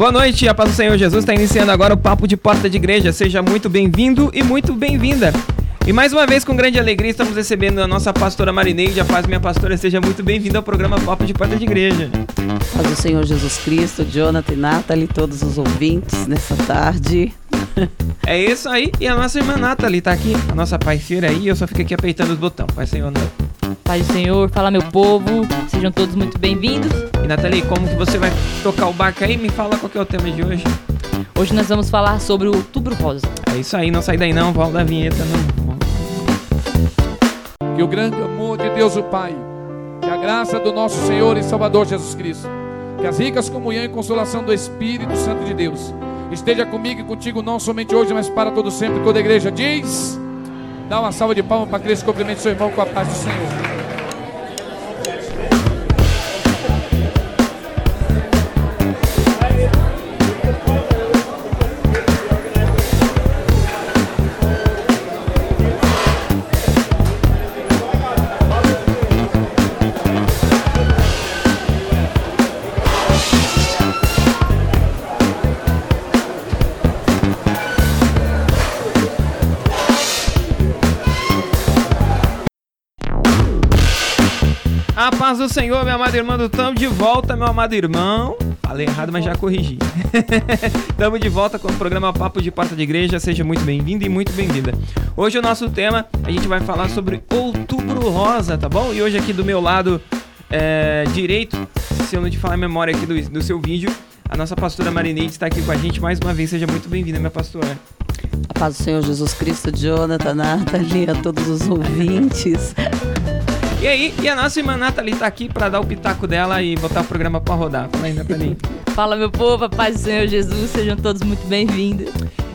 Boa noite, a paz do Senhor Jesus está iniciando agora o Papo de Porta de Igreja. Seja muito bem-vindo e muito bem-vinda. E mais uma vez, com grande alegria, estamos recebendo a nossa pastora Marineide. A paz, minha pastora, seja muito bem-vinda ao programa Papo de Porta de Igreja. Paz do Senhor Jesus Cristo, Jonathan Nathalie, todos os ouvintes nessa tarde. É isso aí. E a nossa irmã Nathalie tá aqui, a nossa parceira aí. Eu só fico aqui apertando os botões. Pai Senhor, não. Paz do Senhor, fala meu povo, sejam todos muito bem-vindos. E Nathalie, como que você vai tocar o barco aí? Me fala qual que é o tema de hoje. Hoje nós vamos falar sobre o Outubro Rosa. É isso aí, não sai daí não, volta da vinheta não. Que o grande amor de Deus o Pai, que a graça do nosso Senhor e Salvador Jesus Cristo, que as ricas comunhão e consolação do Espírito Santo de Deus esteja comigo e contigo não somente hoje, mas para todo sempre. Toda a igreja diz: Dá uma salva de palmas para Cristo, cumprimente seu irmão com a paz do Senhor. A paz do Senhor, meu amado irmão, estamos de volta, meu amado irmão. Falei errado, mas já corrigi. Estamos de volta com o programa Papo de Porta de Igreja. Seja muito bem-vindo e muito bem-vinda. Hoje o nosso tema, a gente vai falar sobre Outubro Rosa, tá bom? E hoje aqui do meu lado é, direito, se eu não te falar a memória aqui do, do seu vídeo, a nossa pastora Marineide está aqui com a gente mais uma vez. Seja muito bem-vinda, minha pastora. A paz do Senhor Jesus Cristo, Jonathan, Nathalie, a todos os ouvintes. E aí, e a nossa irmã Nathalie tá aqui para dar o pitaco dela e botar o programa para rodar. Fala aí, Nathalie. Fala meu povo, a paz do Senhor Jesus, sejam todos muito bem-vindos.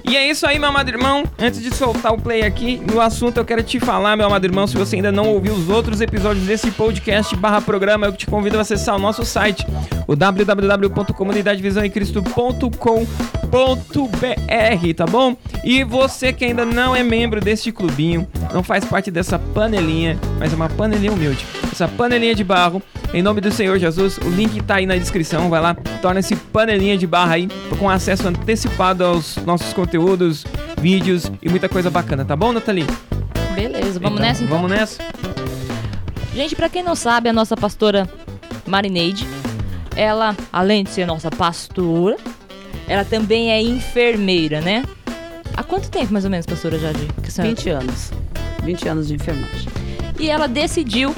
E é isso aí, meu amado irmão. Antes de soltar o play aqui no assunto, eu quero te falar, meu amado irmão, se você ainda não ouviu os outros episódios desse podcast barra programa, eu te convido a acessar o nosso site, o www.comunidadevisãoemcristo.com.br, tá bom? E você que ainda não é membro deste clubinho, não faz parte dessa panelinha, mas é uma panelinha humilde. Essa panelinha de barro, em nome do Senhor Jesus, o link tá aí na descrição, vai lá, torna-se panelinha de barra aí, com acesso antecipado aos nossos conteúdos, vídeos e muita coisa bacana, tá bom, Nathalie? Beleza, vamos Então, nessa então? Vamos nessa? Gente, pra quem não sabe, a nossa pastora Marineide, ela, além de ser nossa pastora, ela também é enfermeira, né? Há quanto tempo, mais ou menos, pastora Jardim? Que a senhora- 20 anos. 20 anos de enfermagem. E ela decidiu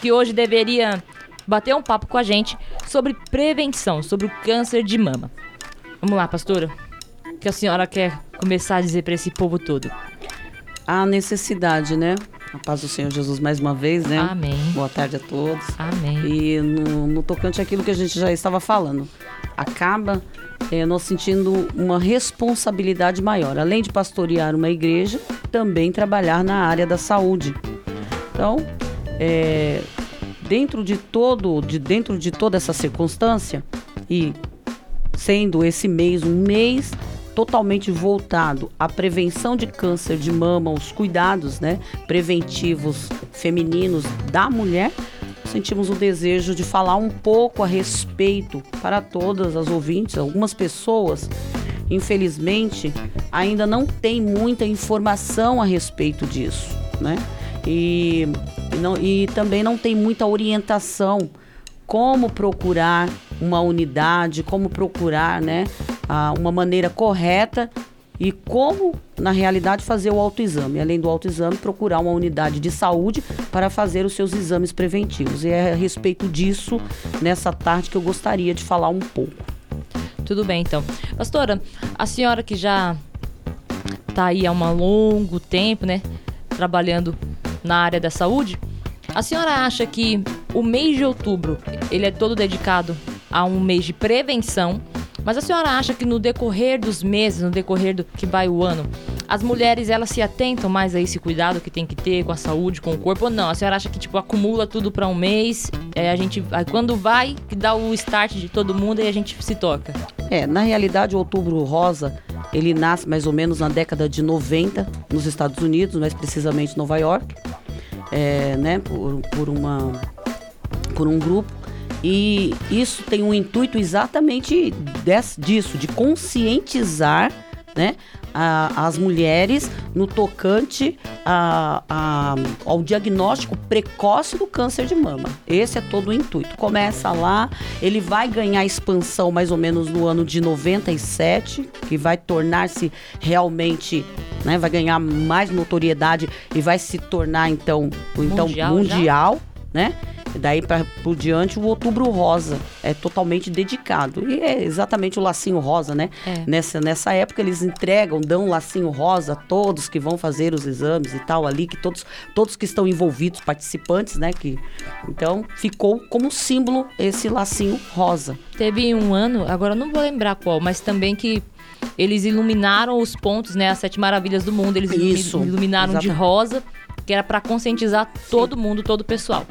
que hoje deveria bater um papo com a gente sobre prevenção, sobre o câncer de mama. Vamos lá, pastora. Que a senhora quer começar a dizer pra esse povo todo? A necessidade, né? A paz do Senhor Jesus mais uma vez, né? Amém. Boa tarde a todos. Amém. E no, no tocante àquilo que a gente já estava falando, acaba eh, nós sentindo uma responsabilidade maior. Além de pastorear uma igreja, também trabalhar na área da saúde. Então, eh, dentro de todo, de dentro de toda essa circunstância e sendo esse mês um mês totalmente voltado à prevenção de câncer de mama, os cuidados, né, preventivos femininos da mulher, sentimos o desejo de falar um pouco a respeito para todas as ouvintes. Algumas pessoas, infelizmente, ainda não têm muita informação a respeito disso, né? E não, e também não tem muita orientação como procurar uma unidade, como procurar, né, ah, uma maneira correta e como, na realidade, fazer o autoexame. Além do autoexame, procurar uma unidade de saúde para fazer os seus exames preventivos. E é a respeito disso, nessa tarde, que eu gostaria de falar um pouco. Tudo bem, então. Pastora, a senhora que já tá aí há um longo tempo, né, trabalhando na área da saúde, a senhora acha que o mês de outubro, ele é todo dedicado a um mês de prevenção, mas a senhora acha que no decorrer dos meses, no decorrer do que vai o ano, as mulheres elas se atentam mais a esse cuidado que tem que ter com a saúde, com o corpo ou não? A senhora acha que tipo acumula tudo para um mês, é, a gente aí quando vai que dá o start de todo mundo e a gente se toca? É, na realidade, o Outubro Rosa, ele nasce mais ou menos na década de 90 nos Estados Unidos, mais precisamente Nova York, é, né, por, por, uma, por um grupo. E isso tem um intuito exatamente des, disso, de conscientizar né, a, as mulheres no tocante a, a, ao diagnóstico precoce do câncer de mama. Esse é todo o intuito. Começa lá, ele vai ganhar expansão mais ou menos no ano de 97, que vai tornar-se realmente, né, vai ganhar mais notoriedade e vai se tornar então, então mundial, mundial né? Daí para por diante o Outubro Rosa é totalmente dedicado e é exatamente o lacinho rosa, né? É. Nessa nessa época eles entregam, dão um lacinho rosa a todos que vão fazer os exames e tal ali, que todos todos que estão envolvidos, participantes, né? Que então ficou como símbolo esse lacinho rosa. Teve um ano, agora não vou lembrar qual, mas também que eles iluminaram os pontos, né? As sete maravilhas do mundo, eles Isso, iluminaram exatamente. de rosa, que era para conscientizar todo mundo, todo o pessoal.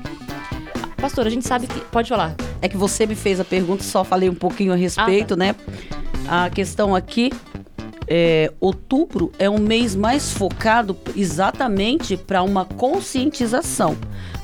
Pastor, a gente sabe que. Pode falar. É que você me fez a pergunta, só falei um pouquinho a respeito, ah, tá. né? A questão aqui é, outubro é um mês mais focado exatamente para uma conscientização.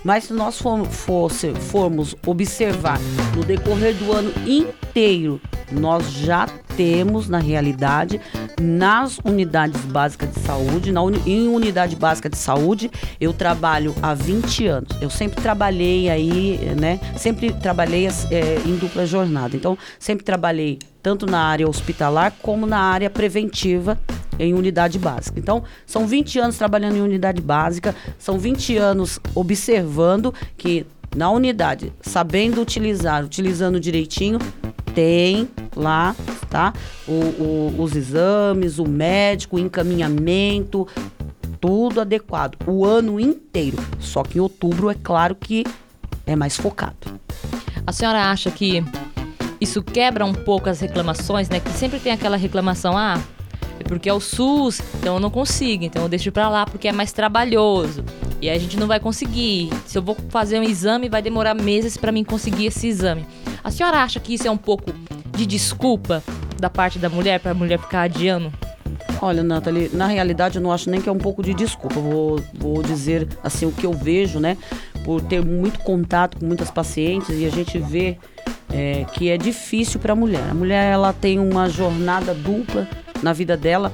Mas se nós for, fosse, formos observar no decorrer do ano inteiro, nós já temos, na realidade, nas unidades básicas de saúde, na uni, em unidade básica de saúde, eu trabalho há 20 anos. Eu sempre trabalhei aí, né? Sempre trabalhei é, em dupla jornada. Então, sempre trabalhei tanto na área hospitalar como na área preventiva em unidade básica. Então, são 20 anos trabalhando em unidade básica, são 20 anos observando que na unidade, sabendo utilizar, utilizando direitinho, tem lá, tá? O, o, os exames, o médico, o encaminhamento, tudo adequado. O ano inteiro. Só que em outubro, é claro que é mais focado. A senhora acha que isso quebra um pouco as reclamações, né? Que sempre tem aquela reclamação, ah, porque é o SUS, então eu não consigo, então eu deixo para lá porque é mais trabalhoso. E a gente não vai conseguir. Se eu vou fazer um exame, vai demorar meses para mim conseguir esse exame. A senhora acha que isso é um pouco de desculpa da parte da mulher para a mulher ficar adiando? Olha, Nathalie, na realidade eu não acho nem que é um pouco de desculpa. Vou, vou dizer assim o que eu vejo, né? Por ter muito contato com muitas pacientes e a gente vê é, que é difícil para a mulher. A mulher ela tem uma jornada dupla na vida dela,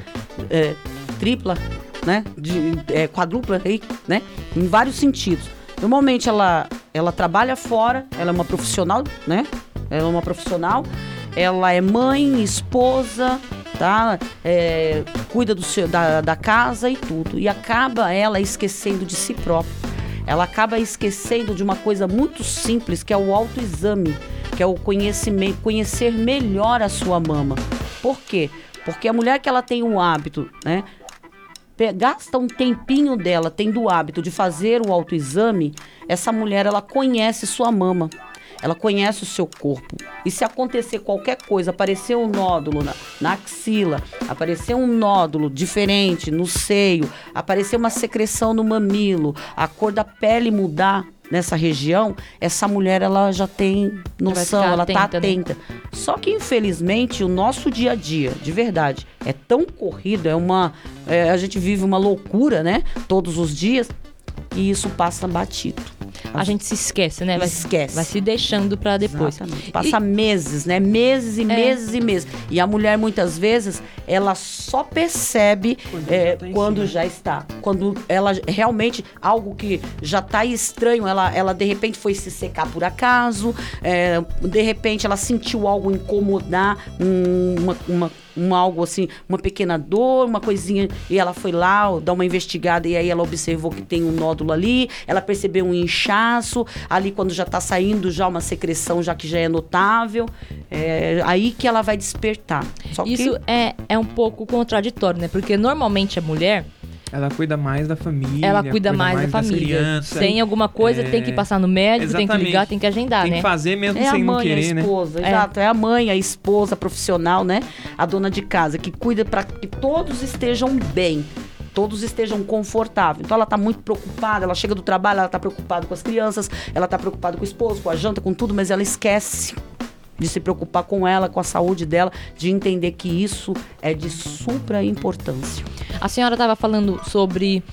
é, tripla, né? De, é, quadrupla aí, né? Em vários sentidos. Normalmente ela, ela trabalha fora, ela é uma profissional, né? Ela é uma profissional, ela é mãe, esposa, tá? É, cuida do seu, da, da casa e tudo. E acaba ela esquecendo de si própria. Ela acaba esquecendo de uma coisa muito simples, que é o autoexame, que é o conhecimento, conhecer melhor a sua mama. Por quê? Porque a mulher que ela tem um hábito, né? gasta um tempinho dela tendo o hábito de fazer o autoexame, essa mulher ela conhece sua mama. Ela conhece o seu corpo. E se acontecer qualquer coisa, aparecer um nódulo na, na axila, aparecer um nódulo diferente no seio, aparecer uma secreção no mamilo, a cor da pele mudar, nessa região, essa mulher ela já tem noção, ela está atenta. Né? Só que infelizmente o nosso dia a dia, de verdade, é tão corrido, é uma é, a gente vive uma loucura, né? Todos os dias e isso passa batido. A gente se esquece, né? Vai, esquece. Vai se deixando para depois. Exatamente. Passa e... meses, né? Meses e é. meses e meses. E a mulher, muitas vezes, ela só percebe quando, é, já, tá quando já está. Quando ela realmente, algo que já está estranho, ela, ela de repente foi se secar por acaso, é, de repente ela sentiu algo incomodar, uma, uma um algo assim, uma pequena dor, uma coisinha, e ela foi lá dar uma investigada e aí ela observou que tem um nódulo ali, ela percebeu um inchaço, ali quando já está saindo já uma secreção já que já é notável, é aí que ela vai despertar. Só Isso que... é, é um pouco contraditório, né? Porque normalmente a mulher ela cuida mais da família. Ela cuida, cuida mais, mais, da família. Tem alguma coisa, é... tem que passar no médico, Exatamente. tem que ligar, tem que agendar, tem né? Tem que fazer mesmo é sem mãe, não querer, né? a esposa, né? Exato, é. é a mãe, a esposa profissional, né? A dona de casa, que cuida para que todos estejam bem todos estejam confortáveis. Então ela está muito preocupada, ela chega do trabalho, ela está preocupada com as crianças, ela está preocupada com o esposo, com a janta, com tudo, mas ela esquece de se preocupar com ela, com a saúde dela, de entender que isso é de supra importância. A senhora estava falando sobre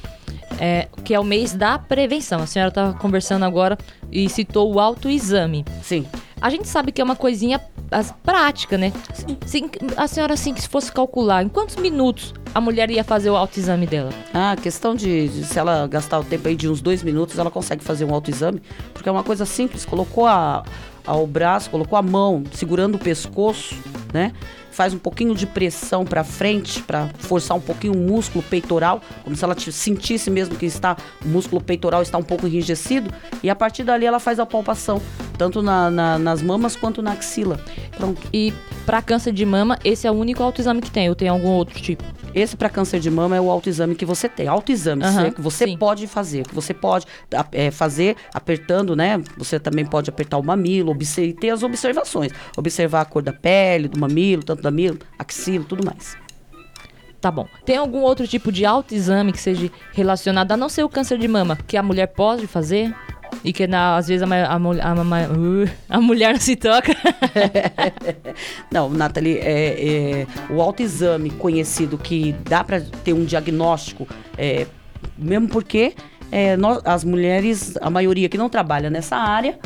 é, que é o mês da prevenção. A senhora estava conversando agora e citou o autoexame. Sim. A gente sabe que é uma coisinha prática, né? Sim, a senhora, assim, que se fosse calcular, em quantos minutos a mulher ia fazer o autoexame dela? Ah, questão de, de se ela gastar o tempo aí de uns dois minutos, ela consegue fazer um autoexame, porque é uma coisa simples. Colocou a, o braço, colocou a mão segurando o pescoço, né? Faz um pouquinho de pressão para frente, para forçar um pouquinho o músculo peitoral, como se ela sentisse mesmo que está o músculo peitoral está um pouco enrijecido, e a partir dali ela faz a palpação, tanto na- na- nas mamas quanto na axila. Pronto. E pra câncer de mama, esse é o único autoexame que tem, ou tem algum outro tipo? Esse para câncer de mama é o autoexame que você tem. Autoexame é que você sim. pode fazer, que você pode é, fazer apertando, né? Você também pode apertar o mamilo, e ter as observações. Observar a cor da pele, do mamilo, tanto do mamilo, axila, tudo mais. Tá bom. Tem algum outro tipo de autoexame que seja relacionado a não ser o câncer de mama, que a mulher pode fazer? E que na- às vezes a, a, a, uh, a mulher não se toca. Não, Nathalie, é, é, o autoexame conhecido que dá para ter um diagnóstico, é, mesmo porque é, nós, as mulheres, a maioria que não trabalha nessa área,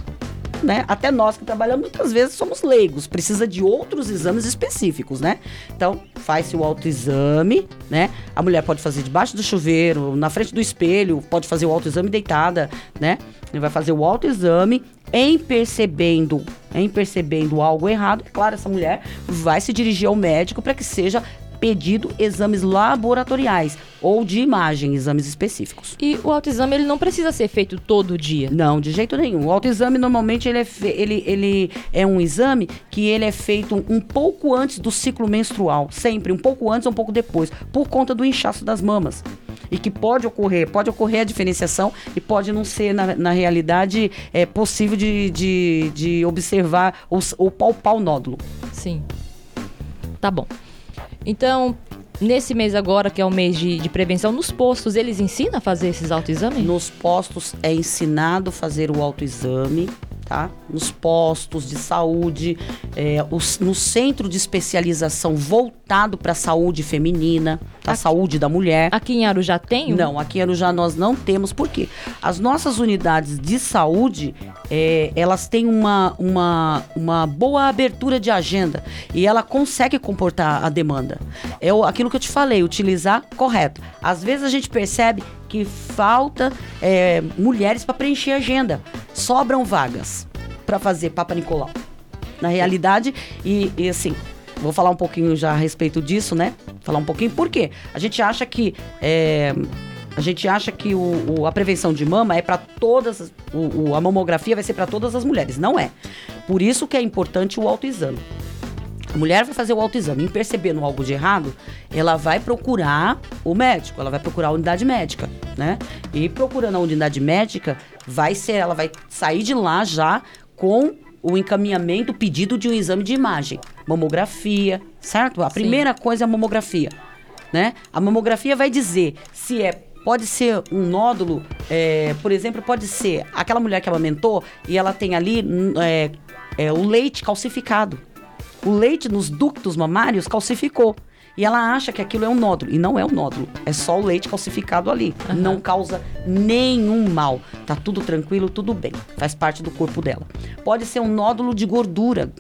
né? Até nós que trabalhamos muitas vezes somos leigos, precisa de outros exames específicos, né? Então, faz-se o autoexame, né? A mulher pode fazer debaixo do chuveiro, na frente do espelho, pode fazer o autoexame deitada, né? Ele vai fazer o autoexame em percebendo, em percebendo algo errado, claro, essa mulher vai se dirigir ao médico para que seja pedido exames laboratoriais ou de imagem, exames específicos. E o autoexame ele não precisa ser feito todo dia. Não, de jeito nenhum. O autoexame normalmente ele é, ele, ele é um exame que ele é feito um pouco antes do ciclo menstrual, sempre um pouco antes ou um pouco depois, por conta do inchaço das mamas. E que pode ocorrer, pode ocorrer a diferenciação e pode não ser, na, na realidade, é, possível de, de, de observar ou, ou palpar o nódulo. Sim. Tá bom. Então, nesse mês agora, que é o mês de, de prevenção, nos postos, eles ensinam a fazer esses autoexames? Nos postos é ensinado a fazer o autoexame, tá? Nos postos de saúde, é, os- no centro de especialização voltado para a saúde feminina, a Aqui- saúde da mulher. Aqui em Arujá tem? um? Não, aqui em Arujá nós não temos, porque as nossas unidades de saúde, é, elas têm uma, uma, uma boa abertura de agenda e ela consegue comportar a demanda. É aquilo que eu te falei, utilizar correto. Às vezes a gente percebe que falta é, mulheres para preencher a agenda. Sobram vagas para fazer Papa Nicolau. Na realidade, e, e assim, vou falar um pouquinho já a respeito disso, né? Falar um pouquinho por quê? A gente acha que é, a gente acha que o, o- a prevenção de mama é para todas, as- o, o- a mamografia vai ser para todas as mulheres. Não é. Por isso que é importante o autoexame. A mulher vai fazer o autoexame, em percebendo algo de errado, ela vai procurar o médico, ela vai procurar a unidade médica, né? E procurando a unidade médica, vai ser, ela vai sair de lá já com o encaminhamento, o pedido de um exame de imagem, mamografia, certo? A Sim. primeira coisa é a mamografia, né? A mamografia vai dizer se é Pode ser um nódulo, é, por exemplo, pode ser aquela mulher que amamentou e ela tem ali é, é, o leite calcificado o leite nos ductos mamários calcificou. E ela acha que aquilo é um nódulo. E não é um nódulo. É só o leite calcificado ali. Não causa nenhum mal. Tá tudo tranquilo, tudo bem. Faz parte do corpo dela. Pode ser um nódulo de gordura,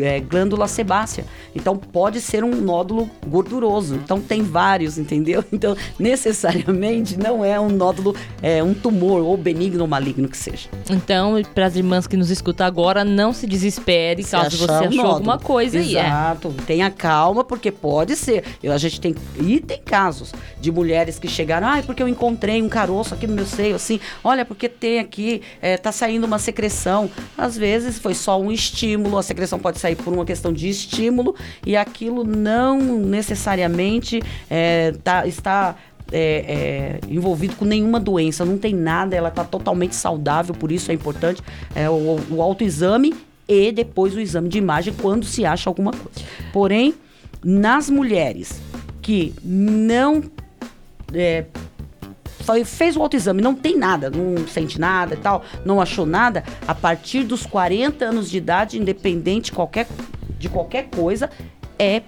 é, glândula sebácea. Então pode ser um nódulo gorduroso. Então tem vários, entendeu? Então necessariamente não é um nódulo, é um tumor ou benigno ou maligno que seja. Então, para as irmãs que nos escutam agora, não se desespere Se caso você achou nódulo. alguma coisa aí. É. Exato. Tenha calma, porque pode ser. Eu, a gente tem. E tem casos de mulheres que chegaram, ai, porque eu encontrei um caroço aqui no meu seio, assim, olha, porque tem aqui, é, tá saindo uma secreção. Às vezes foi só um estímulo, a secreção pode sair por uma questão de estímulo, e aquilo não necessariamente é, tá, está. é, é, envolvido com nenhuma doença, não tem nada, ela está totalmente saudável, por isso é importante é, o, o autoexame e depois o exame de imagem quando se acha alguma coisa. Porém, nas mulheres que não é, foi- fez o autoexame, não tem nada, não sente nada e tal, não achou nada, a partir dos 40 anos de idade, independente qualquer, de qualquer coisa, é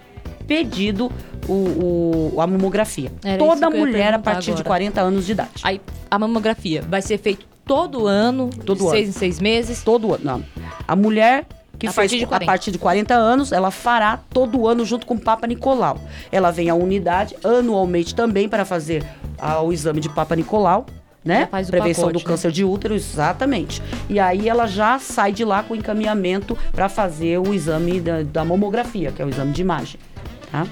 pedido o, o- a mamografia. Era Toda mulher a partir de agora. 40 anos de idade. Aí, a mamografia vai ser feita todo ano, Todo de ano. seis em seis meses. Todo ano. Não. A mulher que A fez partir a 40. partir de 40 anos, ela fará todo ano junto com o Papa Nicolau. Ela vem à unidade anualmente também para fazer ah, o exame de Papa Nicolau. Né? Ela faz o Prevenção pacote, do né? câncer de útero, exatamente. E aí ela já sai de lá com encaminhamento para fazer o exame da, da mamografia, que é o exame de imagem. Tá?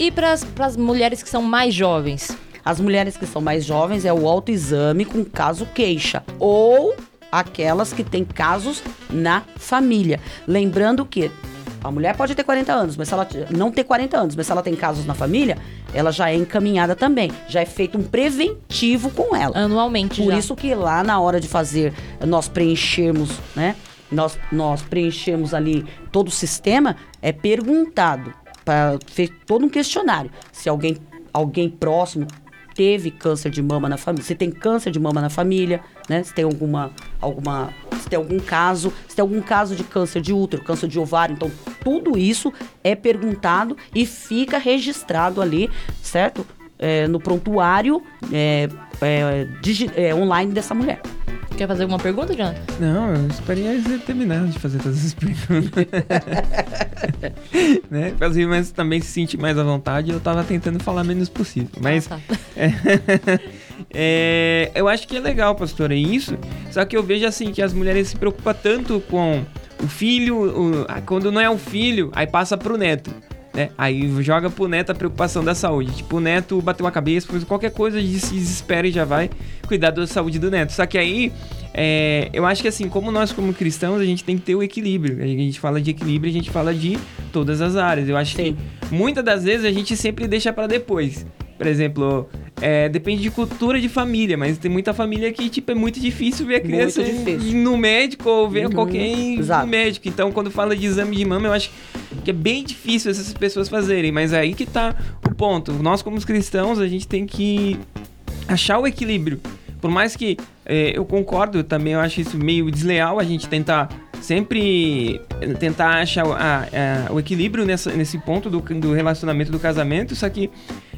E para as mulheres que são mais jovens? As mulheres que são mais jovens é o autoexame com caso queixa. Ou aquelas que têm casos na família. Lembrando que a mulher pode ter 40 anos, mas se ela não ter 40 anos, mas se ela tem casos na família, ela já é encaminhada também. Já é feito um preventivo com ela. Anualmente Por já. isso que lá na hora de fazer, nós preenchermos, né? Nós, nós preenchemos ali todo o sistema, é perguntado, para todo um questionário. Se alguém, alguém próximo teve câncer de mama na família, se tem câncer de mama na família, né? Se tem alguma, alguma, se tem algum caso, se tem algum caso de câncer de útero, câncer de ovário, então tudo isso é perguntado e fica registrado ali, certo? É, no prontuário é, é, é, online dessa mulher. Quer fazer alguma pergunta, Jonathan? Não, eu esperei você terminar de fazer todas as perguntas. né? Fazer mais também se sentir mais à vontade, eu tava tentando falar menos possível. Mas Ah, tá. é, eu acho que é legal, pastora, isso. Só que eu vejo assim que as mulheres se preocupam tanto com o filho, o- ah, quando não é o filho, aí passa pro neto. Né? Aí joga pro neto a preocupação da saúde. Tipo, o neto bateu a cabeça, fez qualquer coisa, se desespera e já vai cuidar da saúde do neto. Só que aí, é, eu acho que assim, como nós como cristãos, a gente tem que ter o equilíbrio. A gente fala de equilíbrio, a gente fala de todas as áreas. Eu acho Sim. que muitas das vezes a gente sempre deixa pra depois. Por exemplo, é, depende de cultura de família, mas tem muita família que, tipo, é muito difícil ver a criança no médico ou ver Uhum, qualquer exato. no médico. Então, quando fala de exame de mama, eu acho que é bem difícil essas pessoas fazerem. Mas é aí que tá o ponto. Nós, como cristãos, a gente tem que achar o equilíbrio. Por mais que é, eu concordo, eu também eu acho isso meio desleal a gente tentar sempre tentar achar o- a- a- o equilíbrio nessa, nesse ponto do, do relacionamento do casamento, só que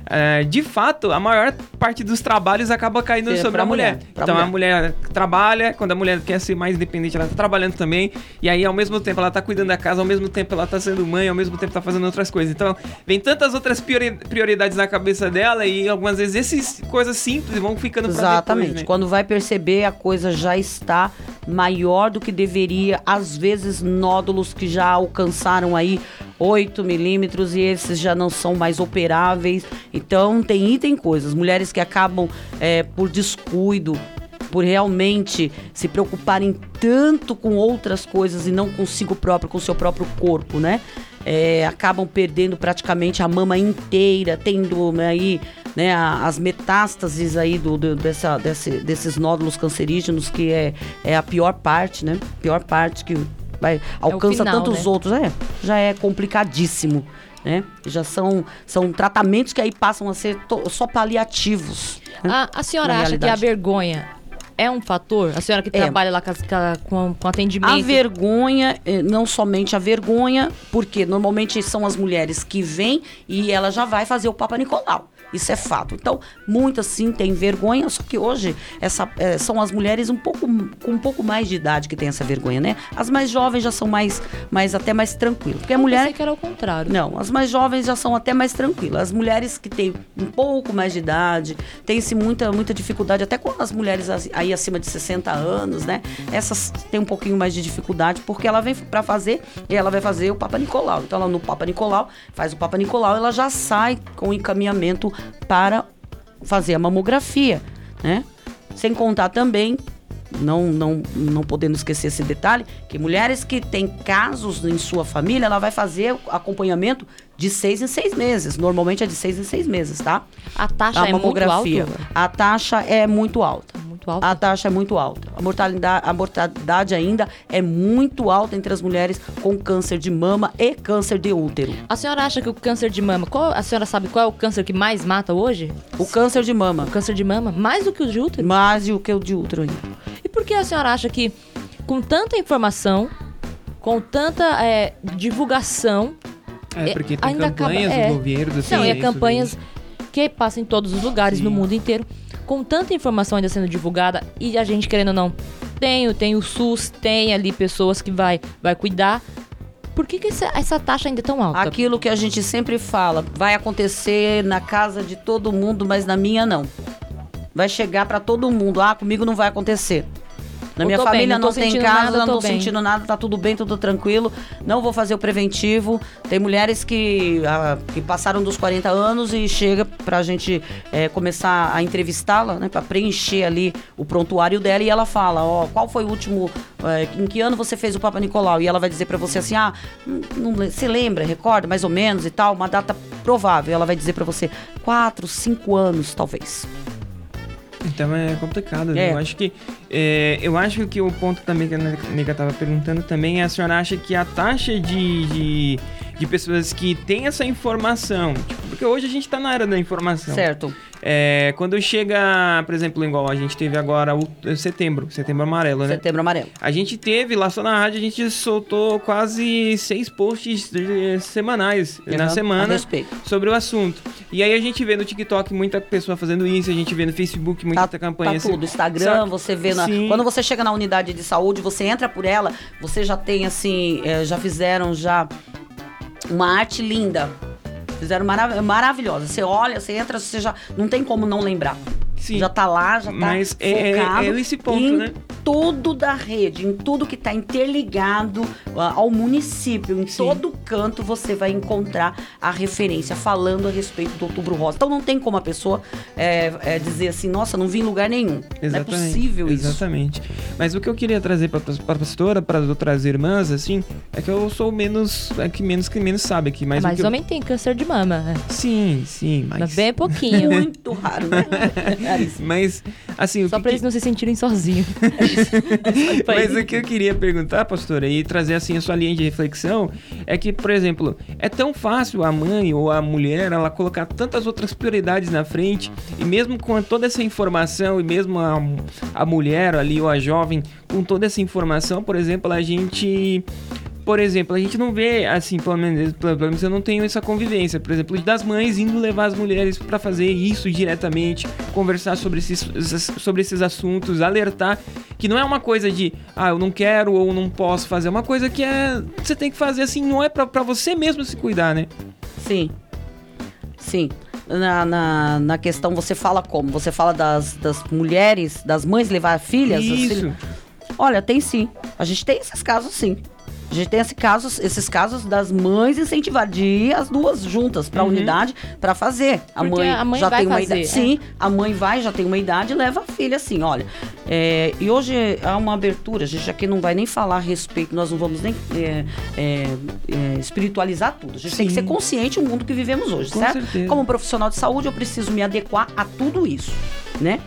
eh, de fato a maior parte dos trabalhos acaba caindo É, sobre a mulher. mulher, então a mulher trabalha, quando a mulher quer ser mais independente, ela tá trabalhando também, e aí ao mesmo tempo ela tá cuidando da casa, ao mesmo tempo ela tá sendo mãe, ao mesmo tempo tá fazendo outras coisas. Então vem tantas outras priori- prioridades na cabeça dela e algumas vezes essas coisas simples vão ficando pra Exatamente. depois, né? Quando vai perceber, a coisa já está maior do que deveria. Às vezes, nódulos que já alcançaram aí 8 milímetros e esses já não são mais operáveis. Então, tem item coisas. Mulheres que acabam é, por descuido, por realmente se preocuparem tanto com outras coisas e não consigo próprio, com o seu próprio corpo, né? É, acabam perdendo praticamente a mama inteira, tendo né, aí né, as metástases aí do, do- dessa, desse- desses nódulos cancerígenos, que é, é a pior parte, né? Pior parte que vai, alcança final, tantos né? outros. É, já é complicadíssimo. Né? Já são, são tratamentos que aí passam a ser só paliativos. né? A, a senhora acha que a vergonha é um fator? A senhora que É. trabalha lá com, com atendimento. A vergonha, eh, não somente a vergonha, porque normalmente são as mulheres que vêm e ela já vai fazer o Papa Nicolau. Isso é fato. Então, muitas sim têm vergonha, só que hoje essa, eh, são as mulheres um pouco, com um pouco mais de idade que têm essa vergonha, né? As mais jovens já são mais, mais até mais tranquilas. Porque a Eu mulher. pensei que era o contrário. Não, as mais jovens já são até mais tranquilas. As mulheres que têm um pouco mais de idade, têm-se muita, muita dificuldade, até com as mulheres aí acima de 60 anos, né? Essas têm um pouquinho mais de dificuldade, porque ela vem pra fazer, e ela vai fazer o Papa Nicolau. Então, ela no Papa Nicolau, faz o Papa Nicolau, ela já sai com encaminhamento para fazer a mamografia, né? Sem contar também não, não, não podendo esquecer esse detalhe, que mulheres que têm casos em sua família, ela vai fazer acompanhamento de seis em seis meses. Normalmente é de seis em seis meses, tá? A taxa a é muito mamografia. alta. A taxa é muito alta. Muito alta. A taxa é muito alta. A mortalidade, a mortalidade ainda é muito alta entre as mulheres com câncer de mama e câncer de útero. A senhora acha que o câncer de mama, qual, a senhora sabe qual é o câncer que mais mata hoje? O câncer de mama, O câncer de mama, mais do que o de útero? mais do que o de útero ainda. E por que a senhora acha que, com tanta informação, com tanta é, divulgação, É, porque tem ainda acaba- campanhas é. do governo, assim, não, e é campanhas que passam em todos os lugares Sim. no mundo inteiro, com tanta informação ainda sendo divulgada e a gente querendo ou não, tem, o- tem o SUS, tem ali pessoas que vai, vai cuidar, Por que, que essa, essa taxa ainda é tão alta? Aquilo que a gente sempre fala, vai acontecer na casa de todo mundo, mas na minha não. Vai chegar para todo mundo. Ah, comigo não vai acontecer. Na minha tô bem, família não não, tem casa, nada, não tô tô sentindo nada, tá tudo bem, tudo tranquilo. Não vou fazer o preventivo. Tem mulheres que, ah, que passaram dos 40 anos e chega pra gente eh, começar a entrevistá-la, né? Pra preencher ali o prontuário dela e ela fala, ó, qual foi o último, eh, em que ano você fez o Papa Nicolau? E ela vai dizer pra você assim, ah, hum, não, se lembra, recorda, mais ou menos e tal, uma data provável. Ela vai dizer pra você, quatro, cinco anos, talvez. Então é complicado, né? É. Eu acho que. É, eu acho que o ponto também que a nega estava perguntando também é a senhora acha que a taxa de, de, de pessoas que têm essa informação. tipo, porque hoje a gente tá na era da informação. Certo. É, quando chega, por exemplo, igual a gente teve agora o setembro, setembro amarelo, né? Setembro amarelo. A gente teve lá só na rádio, a gente soltou quase seis posts semanais Uhum, na semana sobre o assunto. E aí a gente vê no TikTok muita pessoa fazendo isso, a gente vê no Facebook muita Tá, campanha. tá tudo. Instagram, Saca? você vê na. Sim. Quando você chega na unidade de saúde, você entra por ela, você já tem assim, eh, já fizeram já uma arte linda. Fizeram marav maravilhosa. Você olha, você entra, você já. Não tem como não lembrar. Sim. Já tá lá, já tá Mas é- é- focado é esse ponto, em né? tudo da rede, em tudo que tá interligado ah, ao município, em Sim. todo canto você vai encontrar a referência falando a respeito do Outubro Rosa. Então não tem como a pessoa é, é, dizer assim, nossa, não vi em lugar nenhum. Não é possível isso. Exatamente. Mas o que eu queria trazer para a pastora, para as outras irmãs, assim, é que eu sou menos, é que menos que menos sabe aqui, mas, o Mas que eu- homem tem câncer de mama. né? Sim, sim, mas Mas bem pouquinho. Muito raro, né? Raríssimo. mas assim, Só pra que- eles não se sentirem sozinhos. Mas o que eu queria perguntar, pastora, e trazer assim a sua linha de reflexão, é que, por exemplo, é tão fácil a mãe ou a mulher ela colocar tantas outras prioridades na frente, e mesmo com toda essa informação, e mesmo a, a mulher ali ou a jovem com toda essa informação, por exemplo, a gente. Por exemplo, a gente não vê, assim, pelo menos, pelo menos eu não tenho essa convivência, por exemplo, das mães indo levar as mulheres para fazer isso diretamente, conversar sobre esses, sobre esses assuntos, alertar que não é uma coisa de, ah, eu não quero ou não posso fazer, é uma coisa que é, você tem que fazer assim, não é pra pra você mesmo se cuidar, né? Sim. Sim. Na, na, na questão, você fala como? Você fala das, das mulheres, das mães levar filhas? as Isso. filhas- Olha, tem sim. A gente tem esses casos sim. A gente tem esse casos, esses casos das mães incentivar de ir as duas juntas para a Uhum. unidade para fazer. A mãe, a mãe já vai tem uma fazer, idade. é. Sim, a mãe vai, já tem uma idade e leva a filha assim, olha. é, e hoje há uma abertura, a gente aqui não vai nem falar a respeito, nós não vamos nem é, é, é, espiritualizar tudo. A gente tem que Sim. ser consciente do mundo que vivemos hoje, Com certo? certeza. Como profissional de saúde, eu preciso me adequar a tudo isso, né?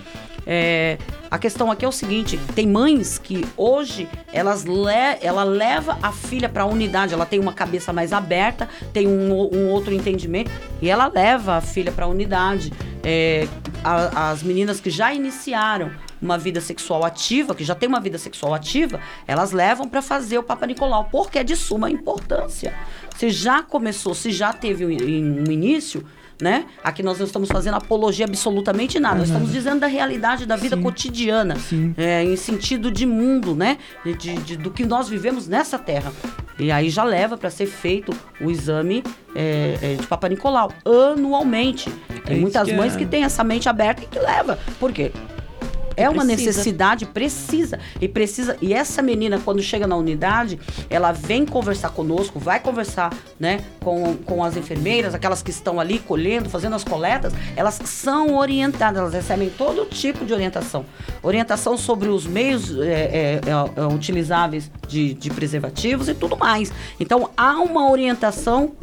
É, a questão aqui é o seguinte: tem mães que hoje elas le ela leva a filha para a unidade, ela tem uma cabeça mais aberta, tem um, um outro entendimento e ela leva a filha para a unidade. É, a- as meninas que já iniciaram uma vida sexual ativa, que já tem uma vida sexual ativa, elas levam para fazer o Papa Nicolau, porque é de suma importância. Se já começou, se já teve um, um início, né? Aqui nós não estamos fazendo apologia absolutamente nada. Nós estamos dizendo da realidade da vida Sim. cotidiana, Sim. é, em sentido de mundo, né? De, de- do que nós vivemos nessa terra. E aí já leva para ser feito o exame é, é, de Papa Nicolau anualmente. É Tem isso muitas que mães é. que têm essa mente aberta e que leva. Por quê? É uma precisa. necessidade, precisa. E precisa. E essa menina, quando chega na unidade, ela vem conversar conosco, vai conversar, né, com, com as enfermeiras, aquelas que estão ali colhendo, fazendo as coletas, elas são orientadas, elas recebem todo tipo de orientação. Orientação sobre os meios é, é, é, é, utilizáveis de, de preservativos e tudo mais. Então, há uma orientação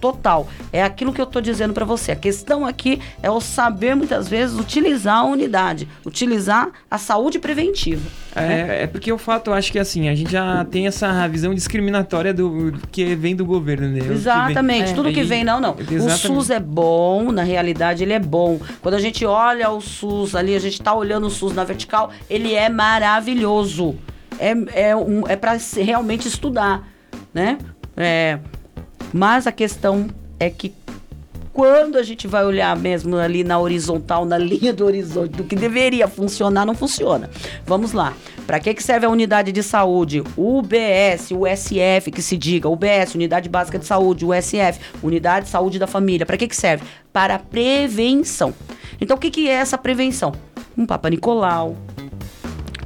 total. É aquilo que eu tô dizendo para você. A questão aqui é o saber muitas vezes utilizar a unidade, utilizar a saúde preventiva. né? É, é porque o fato, eu acho que assim, a gente já tem essa visão discriminatória do que vem do governo, né? O que vem- Exatamente, É. tudo que vem, não, não. O Exatamente. SUS é bom, na realidade ele é bom. Quando a gente olha o SUS ali, a gente tá olhando o SUS na vertical, ele é maravilhoso. É, é, um, é para realmente estudar, né? É, mas a questão é que quando a gente vai olhar mesmo ali na horizontal, na linha do horizonte, do que deveria funcionar, não funciona. Vamos lá. Para que, que serve a unidade de saúde? UBS, USF, que se diga. UBS, Unidade Básica de Saúde, USF, Unidade de Saúde da Família. Para que, que serve? Para prevenção. Então, o que, que é essa prevenção? Um Papa Nicolau,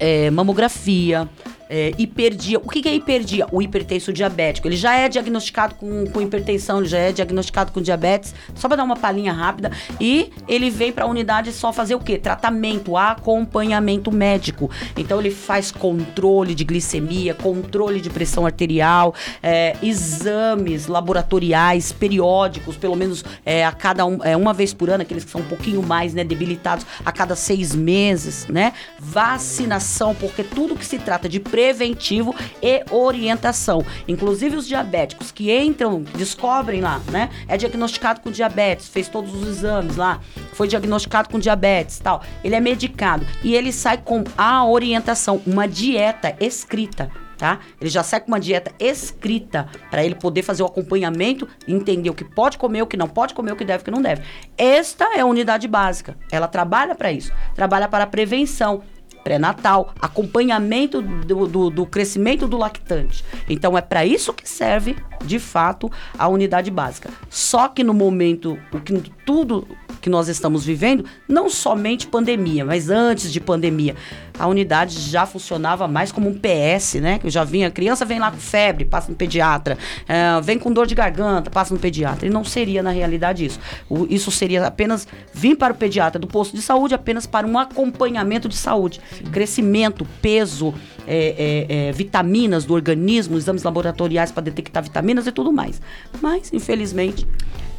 é, mamografia, é, hiperdia. O que, que é hiperdia? O hipertenso diabético. Ele já é diagnosticado com, com hipertensão, ele já é diagnosticado com diabetes, só para dar uma palhinha rápida. E ele vem para a unidade só fazer o quê? Tratamento, acompanhamento médico. Então ele faz controle de glicemia, controle de pressão arterial, é, exames laboratoriais periódicos, pelo menos é, a cada um, é, uma vez por ano, aqueles que são um pouquinho mais né, debilitados, a cada seis meses, né? Vacinação, porque tudo que se trata de prevenção preventivo e orientação. Inclusive os diabéticos que entram, descobrem lá, né? É diagnosticado com diabetes, fez todos os exames lá, foi diagnosticado com diabetes, tal. Ele é medicado e ele sai com a orientação, uma dieta escrita. Tá? Ele já sai com uma dieta escrita para ele poder fazer o acompanhamento, entender o que pode comer, o que não pode comer, o que deve, o que não deve. Esta é a unidade básica. Ela trabalha para isso, trabalha para a prevenção, pré-natal, acompanhamento do, do, do, crescimento do lactante. Então é para isso que serve, de fato, a unidade básica. Só que no momento, o que tudo que nós estamos vivendo, não somente pandemia, mas antes de pandemia, a unidade já funcionava mais como um PS, né? Que já vinha, a criança vem lá com febre, passa no pediatra, é, vem com dor de garganta, passa no pediatra. E não seria na realidade isso. O, isso seria apenas vir para o pediatra do posto de saúde apenas para um acompanhamento de saúde, Sim. crescimento, peso, é, é, é vitaminas do organismo, exames laboratoriais para detectar vitaminas e tudo mais. Mas, infelizmente,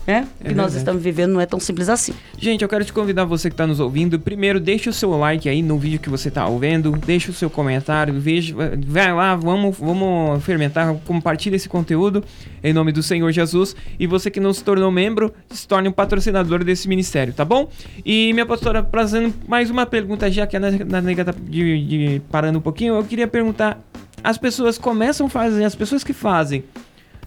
né? O é que nós estamos vivendo não é tão simples assim. Gente, eu quero te convidar você que está nos ouvindo. Primeiro, deixa o seu like aí no vídeo que você está ouvindo, deixa o seu comentário, veja, vai lá, vamos, vamos fermentar, compartilha esse conteúdo em nome do Senhor Jesus. E você que não se tornou membro, se torne um patrocinador desse ministério, tá bom? E minha pastora, trazendo mais uma pergunta, já que a nega tá de, de, parando um pouquinho, eu queria perguntar: as pessoas começam a fazer, as pessoas que fazem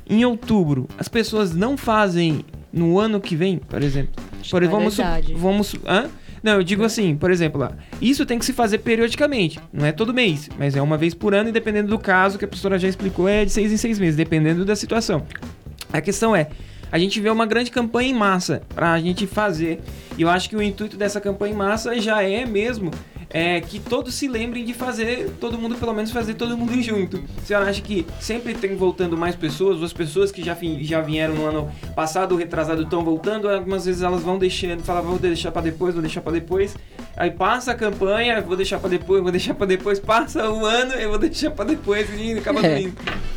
em outubro, as pessoas não fazem no ano que vem, por exemplo. Por, é vamos, vamos, hã? Não, eu digo assim, por exemplo, lá, isso tem que se fazer periodicamente, não é todo mês, mas é uma vez por ano e dependendo do caso, que a professora já explicou, é de seis em seis meses, dependendo da situação. A questão é, a gente vê uma grande campanha em massa para a gente fazer, e eu acho que o intuito dessa campanha em massa já é mesmo é que todos se lembrem de fazer, todo mundo pelo menos fazer todo mundo junto. Você acha que sempre tem voltando mais pessoas, as pessoas que já, já vieram no ano passado ou retrasado estão voltando, algumas vezes elas vão deixando, falam, vou deixar para depois, vou deixar para depois. Aí passa a campanha, vou deixar para depois, vou deixar para depois, passa o ano, eu vou deixar para depois e acaba é.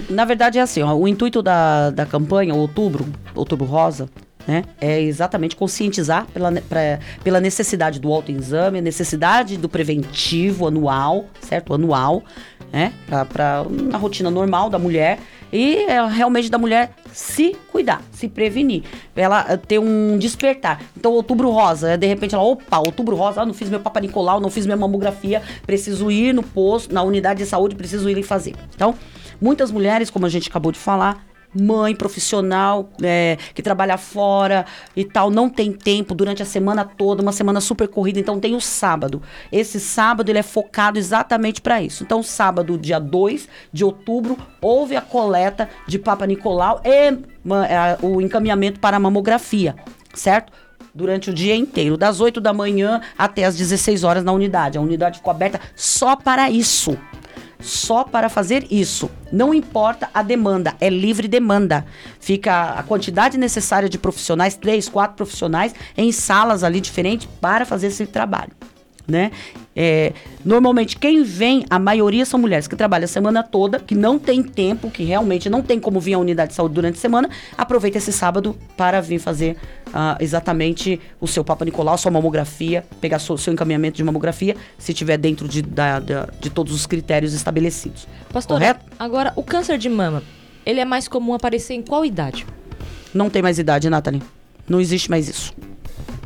Na verdade é assim, ó, o intuito da, da campanha, outubro, outubro rosa, né? É exatamente conscientizar pela, pra, pela necessidade do autoexame, a necessidade do preventivo anual, certo? Anual, né? Pra, na rotina normal da mulher e é, realmente da mulher se cuidar, se prevenir, ela eh, ter um despertar. Então, outubro rosa, de repente ela, opa, outubro rosa, ah, não fiz meu Papa Nicolau, não fiz minha mamografia, preciso ir no posto, na unidade de saúde, preciso ir e fazer. Então, muitas mulheres, como a gente acabou de falar, mãe profissional é, que trabalha fora e tal, não tem tempo durante a semana toda, uma semana super corrida, então tem o sábado. Esse sábado ele é focado exatamente para isso. Então, sábado, dia 2 de outubro, houve a coleta de Papa Nicolau e é, o encaminhamento para a mamografia, certo? Durante o dia inteiro, das 8 da manhã até as 16 horas na unidade. A unidade ficou aberta só para isso só para fazer isso. Não importa a demanda, é livre demanda. Fica a quantidade necessária de profissionais, três, quatro profissionais, em salas ali diferentes para fazer esse trabalho né? É, normalmente quem vem, a maioria são mulheres que trabalham a semana toda, que não tem tempo, que realmente não tem como vir à unidade de saúde durante a semana, aproveita esse sábado para vir fazer uh, exatamente o seu Papa Nicolau, sua mamografia, pegar o seu encaminhamento de mamografia, se tiver dentro de, da, da, de todos os critérios estabelecidos. Pastor, Correto? agora o câncer de mama, ele é mais comum aparecer em qual idade? Não tem mais idade, Nathalie. Não existe mais isso.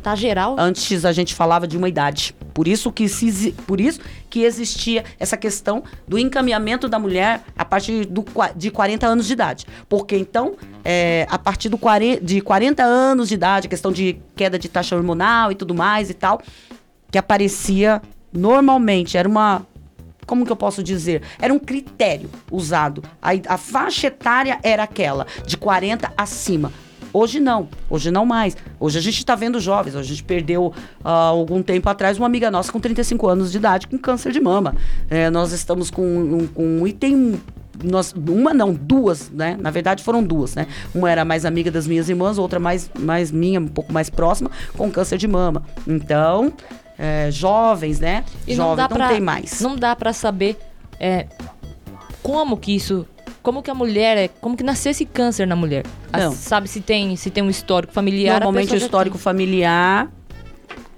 Tá geral? Antes a gente falava de uma idade. Por isso que se, por isso que existia essa questão do encaminhamento da mulher a partir do, de 40 anos de idade. Porque então, é, a partir do 40, de 40 anos de idade, a questão de queda de taxa hormonal e tudo mais e tal, que aparecia normalmente, era uma como que eu posso dizer? Era um critério usado. A, a faixa etária era aquela, de 40 acima. Hoje não, hoje não mais. Hoje a gente está vendo jovens. A gente perdeu há algum tempo atrás uma amiga nossa com 35 anos de idade com câncer de mama. É, nós estamos com, um- com. E tem nós, uma não, duas, né? Na verdade foram duas, né? Uma era mais amiga das minhas irmãs, outra mais, mais minha, um pouco mais próxima, com câncer de mama. Então, é, jovens, né? E Jovem, não dá pra, tem mais. Não dá pra saber é, como que isso. Como que a mulher é. Como que nasceu esse câncer na mulher? A- Não. sabe se tem, se tem um histórico familiar. a Normalmente o histórico familiar,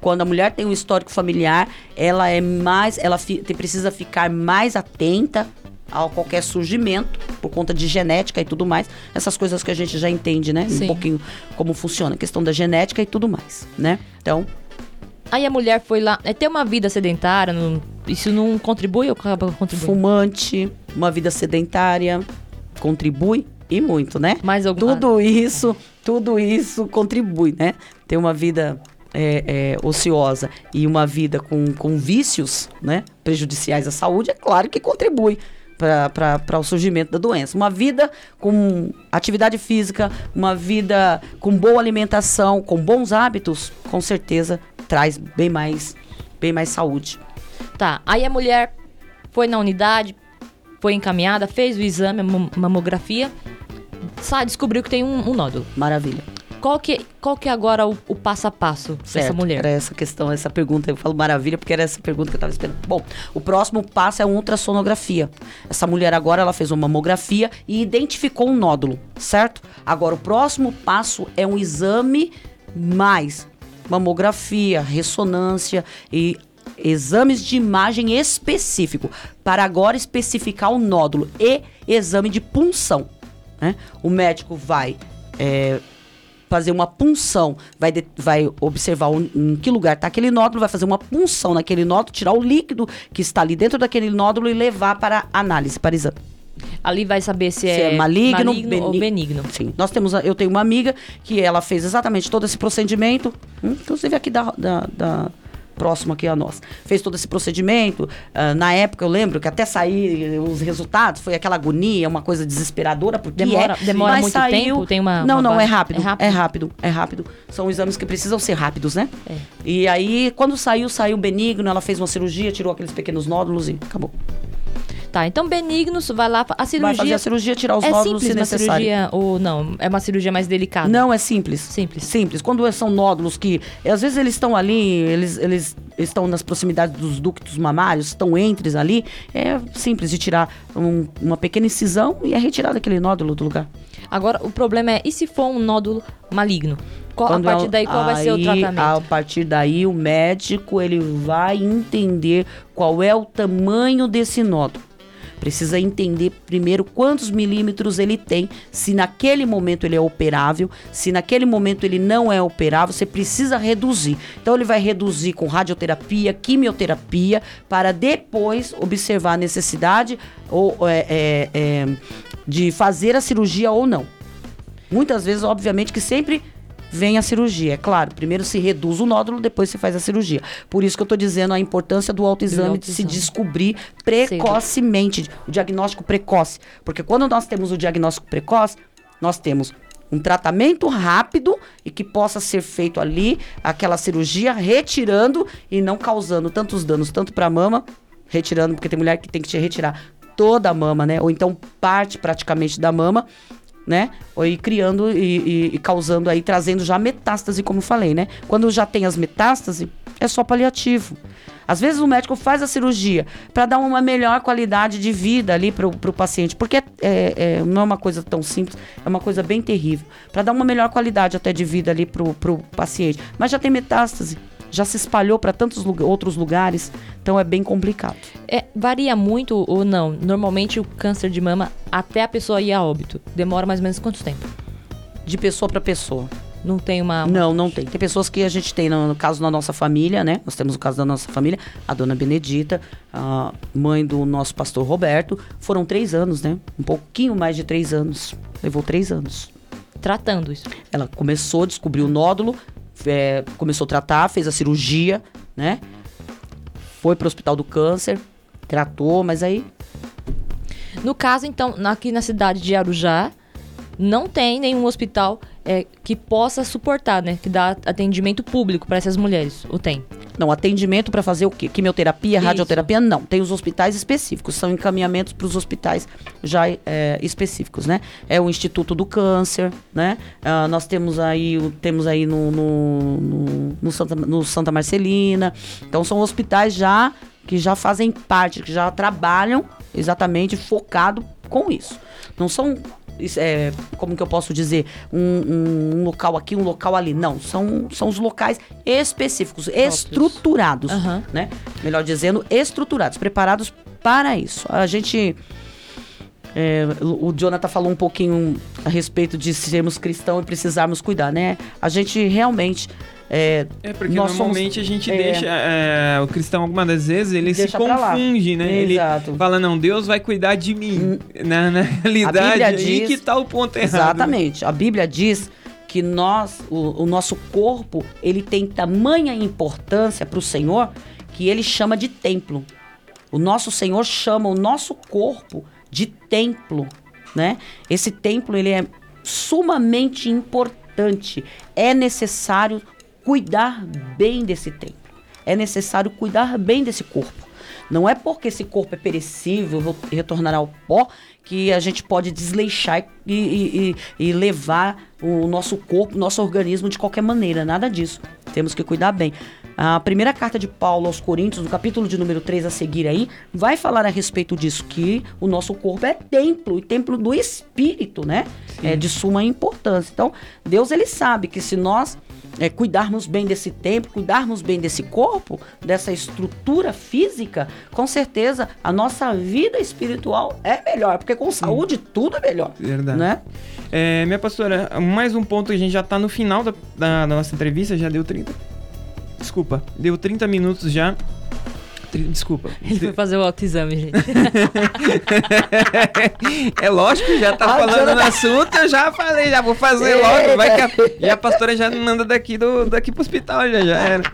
quando a mulher tem um histórico familiar, ela é mais, ela fi- precisa ficar mais atenta a qualquer surgimento por conta de genética e tudo mais. Essas coisas que a gente já entende, né? Sim. Um pouquinho como funciona, a questão da genética e tudo mais, né? Então. Aí a mulher foi lá. É ter uma vida sedentária. não- isso não contribui ou acaba contribuindo? fumante, uma vida sedentária contribui e muito, né? Mais algum. Tudo isso, tudo isso contribui, né? Ter uma vida é, é, ociosa e uma vida com, com vícios, né? Prejudiciais à saúde, é claro que contribui para o surgimento da doença. Uma vida com atividade física, uma vida com boa alimentação, com bons hábitos, com certeza traz bem mais, bem mais saúde. Tá. Aí a mulher foi na unidade, foi encaminhada, fez o exame, a mam- mamografia. Sa descobriu que tem um, um nódulo. Maravilha. Qual que, qual que é agora o, o passo a passo dessa mulher? Era essa questão, essa pergunta. Eu falo maravilha porque era essa pergunta que eu estava esperando. Bom, o próximo passo é a ultrassonografia. Essa mulher agora ela fez uma mamografia e identificou um nódulo, certo? Agora o próximo passo é um exame mais mamografia, ressonância e exames de imagem específico para agora especificar o nódulo e exame de punção. né? O médico vai é, fazer uma punção, vai, de- vai observar em que lugar está aquele nódulo, vai fazer uma punção naquele nódulo, tirar o líquido que está ali dentro daquele nódulo e levar para análise, para exame. Ali vai saber se, Se é, é maligno, ou beni- benigno. Sim. Nós temos, eu tenho uma amiga que ela fez exatamente todo esse procedimento, hum, inclusive aqui da, da, da- próximo aqui a nós. Fez todo esse procedimento. ah, na época eu lembro que até sair os resultados foi aquela agonia, uma coisa desesperadora, porque Demora- é, demora mas muito saiu- tempo? Tem uma- Não, uma não, é rápido, é rápido? é rápido, é rápido. São exames que precisam ser rápidos, né? É. E aí, quando saiu, saiu benigno, ela fez uma cirurgia, tirou aqueles pequenos nódulos e acabou. Tá, então benigno, vai lá, a cirurgia... Vai fazer a cirurgia, tirar os é nódulos se necessário. cirurgia ou não? É uma cirurgia mais delicada? Não, é simples. Simples. Simples. Quando são nódulos que, às vezes eles estão ali, eles, eles estão nas proximidades dos ductos mamários, estão entre ali, é simples de tirar um- uma pequena incisão e é retirado aquele nódulo do lugar. Agora, o problema é, e se for um nódulo maligno? Qual, a Quando partir é- daí, qual vai ser o aí, tratamento? A partir daí, o médico, ele vai entender qual é o tamanho desse nódulo. Precisa entender primeiro quantos milímetros ele tem, se naquele momento ele é operável, se naquele momento ele não é operável, você precisa reduzir. Então ele vai reduzir com radioterapia, quimioterapia, para depois observar a necessidade ou, é, é, é, de fazer a cirurgia ou não. Muitas vezes, obviamente, que sempre vem a cirurgia. É claro, primeiro se reduz o nódulo, depois se faz a cirurgia. Por isso que eu estou dizendo a importância do autoexame, de se descobrir precocemente, o diagnóstico precoce. Porque quando nós temos o diagnóstico precoce, nós temos um tratamento rápido e que possa ser feito ali, aquela cirurgia, retirando e não causando tantos danos, tanto para a mama, retirando, porque tem mulher que tem que te retirar toda a mama, né? Ou então parte praticamente da mama, né? Ir criando e, e- e causando aí, trazendo já metástase, como falei, né? Quando já tem as metástase, é só paliativo. Às vezes o médico faz a cirurgia para dar uma melhor qualidade de vida ali para o paciente, porque é, é- não é uma coisa tão simples, é uma coisa bem terrível. Para dar uma melhor qualidade até de vida ali para o paciente. Mas já tem metástase, já se espalhou para tantos lugar- outros lugares, então é bem complicado. É, varia muito ou não? Normalmente o câncer de mama, até a pessoa ir a óbito, demora mais ou menos quanto tempo? De pessoa para pessoa. Não tem uma. Não, não tem. Tem pessoas que a gente tem, no, no caso da nossa família, né? Nós temos o caso da nossa família, a dona Benedita, a mãe do nosso pastor Roberto. Foram três anos, né? Um pouquinho mais de três anos. Levou três anos. Tratando isso. Ela começou, descobriu o nódulo, é, começou a tratar, fez a cirurgia, né? Foi pro hospital do câncer, tratou, mas aí No caso, então, aqui na cidade de Arujá, não tem nenhum hospital é, que possa suportar, né? Que dá atendimento público para essas mulheres. Ou tem? Não, atendimento para fazer o quê? Quimioterapia, Isso. radioterapia? Não. Tem os hospitais específicos, são encaminhamentos para os hospitais já é, específicos, né? É o Instituto do Câncer, né? Ah, nós temos aí, temos aí no, no, no- no Santa, no Santa Marcelina. Então são hospitais já que já fazem parte, que já trabalham exatamente focado com isso. Não são é, como que eu posso dizer, um, um- local aqui, um local ali. Não, são, são os locais específicos, estruturados, Aham. né? Melhor dizendo, estruturados, preparados para isso. A gente... é, o o Jonathan falou um pouquinho a respeito de sermos cristãos e precisarmos cuidar, né? A gente realmente... É, É porque nós somos- normalmente a gente é. deixa. é, o cristão, algumas das vezes, ele se confunde, né? Exato. Ele fala, não, Deus vai cuidar de mim. Na, na realidade, aí diz- que tá o ponto errado. Exatamente. A Bíblia diz que nós, o, o nosso corpo, ele tem tamanha importância para o Senhor que ele chama de templo. O nosso Senhor chama o nosso corpo de templo, né? Esse templo ele é sumamente importante. É necessário cuidar bem desse templo. É necessário cuidar bem desse corpo. Não é porque esse corpo é perecível, retornará ao pó, que a gente pode desleixar e, e- e- levar o nosso corpo, nosso organismo de qualquer maneira. Nada disso. Temos que cuidar bem. A primeira carta de Paulo aos Coríntios, no capítulo de número 3 a seguir aí, vai falar a respeito disso, que o nosso corpo é templo, e templo do Espírito, né? É de suma importância. Então, Deus, ele sabe que se nós é, cuidarmos bem desse tempo, cuidarmos bem desse corpo, dessa estrutura física, com certeza a nossa vida espiritual é melhor, porque com saúde tudo é melhor. Verdade. Né? É, minha pastora, mais um ponto, a gente já tá no final da, da- da nossa entrevista, já deu 30. Desculpa, deu 30 minutos já. Desculpa. Ele foi fazer o autoexame, gente. é lógico, que já tá Ah, falando já no tá- assunto, eu já falei, já vou fazer Eita. logo. Vai que a, já a pastora já manda daqui, do, daqui pro hospital, já, já era.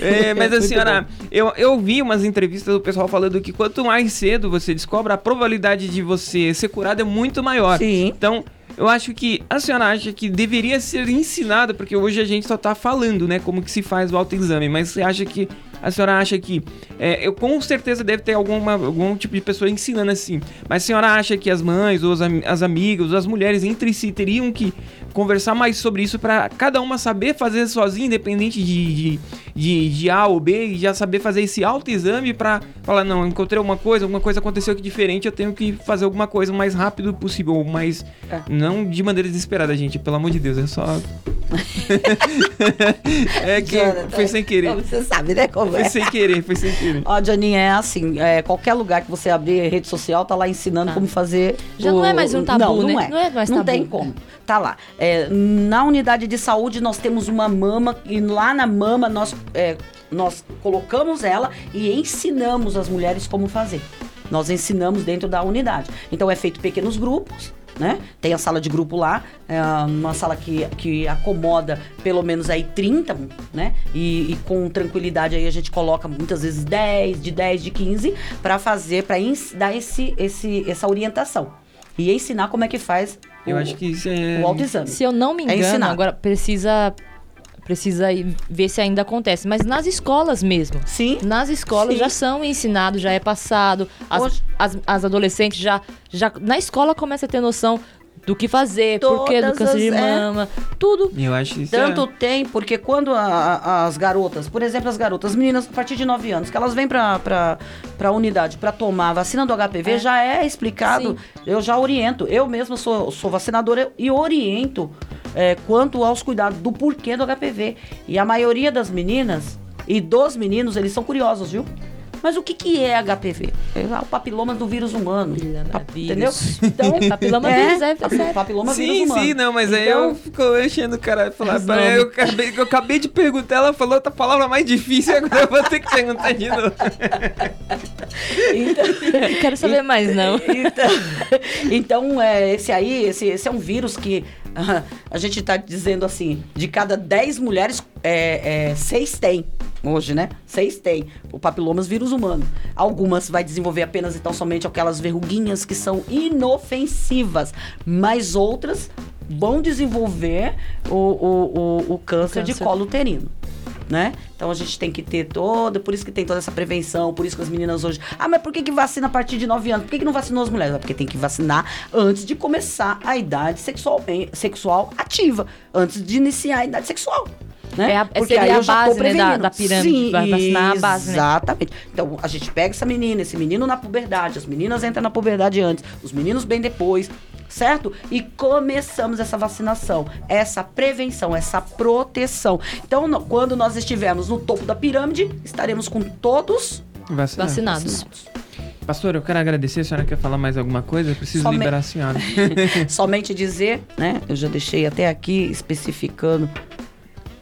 É, mas a senhora, eu, eu vi umas entrevistas do pessoal falando que quanto mais cedo você descobre, a probabilidade de você ser curado é muito maior. Sim. Então, eu acho que a senhora acha que deveria ser ensinada, porque hoje a gente só tá falando, né, como que se faz o autoexame, mas você acha que a senhora acha que é, eu com certeza deve ter alguma, algum tipo de pessoa ensinando assim, mas a senhora acha que as mães ou as, as amigas, ou as mulheres entre si teriam que conversar mais sobre isso para cada uma saber fazer sozinha, independente de, de, de, de A ou B, e já saber fazer esse autoexame para falar, não, eu encontrei alguma coisa, alguma coisa aconteceu aqui diferente, eu tenho que fazer alguma coisa o mais rápido possível, ou mais. É. Não de maneira desesperada, gente, pelo amor de Deus, é só. é que Jonathan, foi sem querer. Você sabe, né como Foi é? sem querer, foi sem querer. Ó, Janinha, é assim, é, qualquer lugar que você abrir rede social, tá lá ensinando Tá. como fazer... Já não é mais um tabu, não, não né? É. Não é mais Não tabu. tem como. Tá lá. É, na unidade de saúde, nós temos uma mama, e lá na mama nós, é, nós colocamos ela e ensinamos as mulheres como fazer. Nós ensinamos dentro da unidade. Então, é feito pequenos grupos, né? Tem a sala de grupo lá, é uma sala que, que acomoda pelo menos aí 30, né? E, e com tranquilidade aí a gente coloca muitas vezes 10, de 10, de 15, para fazer, para dar esse, esse, essa orientação. E ensinar como é que faz Eu o, acho que isso é. o autoexame. Se eu não me É engano, ensinado. agora precisa precisa ver se ainda acontece, mas nas escolas mesmo. Sim. Nas escolas Sim. já são ensinados, já é passado. As, Hoje- as, as adolescentes já, já. Na escola começa a ter noção do que fazer, por que do Todas câncer de as- é. mama, tudo. Eu acho isso Tanto é. tem, porque quando a- a- as garotas, por exemplo, as garotas, as meninas a partir de 9 anos, que elas vêm pra, pra, pra unidade pra tomar a vacina do HPV, É. já é explicado, eu já oriento. Eu mesma sou, sou vacinadora e oriento é, quanto aos cuidados do porquê do HPV. E a maioria das meninas e dos meninos, eles são curiosos, viu? Mas o que, que é HPV? É o papiloma do vírus humano. Entendeu? Vírus. Então, É, papiloma vírus, é, é papi- sério. papiloma vírus Sim, humano. sim, não, mas aí Então, eu fico enchendo o cara. Falar, Os "Peraí, eu, acabei, eu acabei de perguntar, ela falou outra palavra mais difícil, agora eu vou ter que perguntar de novo. então, quero saber mais, não. então, então, é, esse aí, esse, esse é um vírus que a gente está dizendo assim, de cada 10 mulheres, é, é, seis tem. Hoje, né? Seis tem. O papilomas vírus humano. Algumas vai desenvolver apenas então somente aquelas verruguinhas que são inofensivas. Mas outras vão desenvolver o, o, o, o câncer de câncer. colo uterino né? Então a gente tem que ter toda, por isso que tem toda essa prevenção, por isso que as meninas hoje. Ah, mas por que, que vacina a partir de 9 anos? Por que, que não vacinou as mulheres? Ah, Porque tem que vacinar antes de começar a idade sexual, sexual ativa, antes de iniciar a idade sexual. Né? É a- Porque seria aí a eu já tô base, né, da- da pirâmide, vai vacinar a base, né? Exatamente. Então a gente pega essa menina, esse menino na puberdade, as meninas entram na puberdade antes, os meninos bem depois, certo? E começamos essa vacinação, essa prevenção, essa proteção. Então, no- quando nós estivermos no topo da pirâmide, estaremos com todos Vacinado. Vacinados. Pastor, eu quero agradecer. A senhora quer falar mais alguma coisa? Eu preciso Somente- liberar a senhora. Somente dizer, né? Eu já deixei até aqui especificando